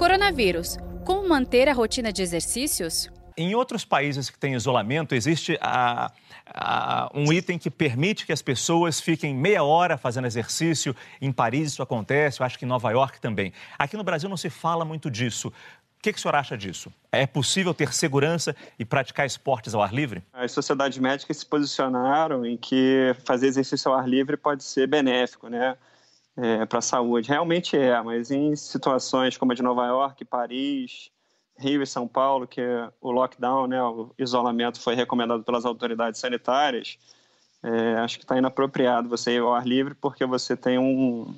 Coronavírus. Como manter a rotina de exercícios? Em outros países que têm isolamento, existe a, a, um item que permite que as pessoas fiquem meia hora fazendo exercício. Em Paris isso acontece, eu acho que em Nova York também. Aqui no Brasil não se fala muito disso. O que, que o senhor acha disso? É possível ter segurança e praticar esportes ao ar livre? As sociedades médicas se posicionaram em que fazer exercício ao ar livre pode ser benéfico, né? É, para a saúde. Realmente é, mas em situações como a de Nova York, Paris, Rio e São Paulo, que o lockdown, né, o isolamento foi recomendado pelas autoridades sanitárias, é, acho que está inapropriado você ir ao ar livre porque você tem um,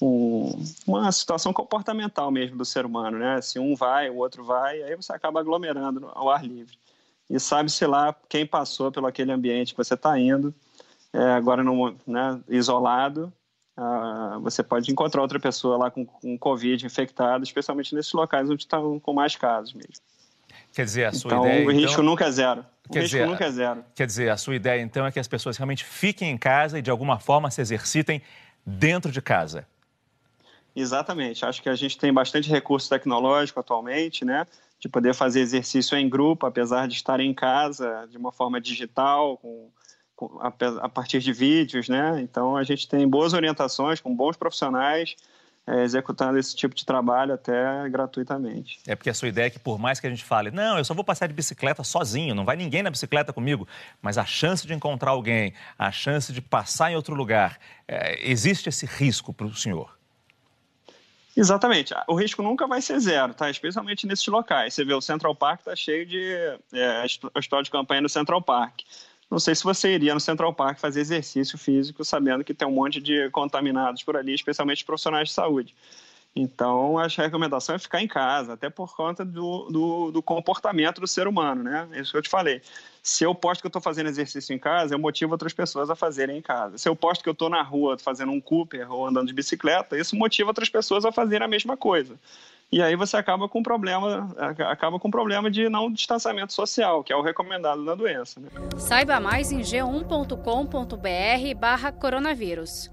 um, uma situação comportamental mesmo do ser humano, né? Se um vai, o outro vai, aí você acaba aglomerando ao ar livre. E sabe-se lá quem passou pelo aquele ambiente que você está indo, é, agora no, né, isolado, ah, você pode encontrar outra pessoa lá com, com Covid infectada, especialmente nesses locais onde estão com mais casos mesmo. Quer dizer, a sua então, ideia. O risco então... nunca é zero. O quer risco dizer, nunca é zero. Quer dizer, a sua ideia então é que as pessoas realmente fiquem em casa e de alguma forma se exercitem dentro de casa. Exatamente. Acho que a gente tem bastante recurso tecnológico atualmente, né? De poder fazer exercício em grupo, apesar de estar em casa de uma forma digital, com a partir de vídeos, né? Então a gente tem boas orientações com bons profissionais é, executando esse tipo de trabalho até gratuitamente. É porque a sua ideia é que por mais que a gente fale, não, eu só vou passar de bicicleta sozinho, não vai ninguém na bicicleta comigo, mas a chance de encontrar alguém, a chance de passar em outro lugar, é, existe esse risco para o senhor? Exatamente. O risco nunca vai ser zero, tá? Especialmente nesses locais. Você vê, o Central Park está cheio de... É, a história de campanha no Central Park. Não sei se você iria no Central Park fazer exercício físico sabendo que tem um monte de contaminados por ali, especialmente profissionais de saúde. Então, a recomendação é ficar em casa, até por conta do, do, do, comportamento do ser humano, né? É isso que eu te falei. Se eu posto que eu estou fazendo exercício em casa, eu motivo outras pessoas a fazerem em casa. Se eu posto que eu estou na rua fazendo um Cooper ou andando de bicicleta, isso motiva outras pessoas a fazerem a mesma coisa. E aí você acaba com problema, acaba com problema de não distanciamento social, que é o recomendado na doença. Né? Saiba mais em g1.com.br/barra coronavírus.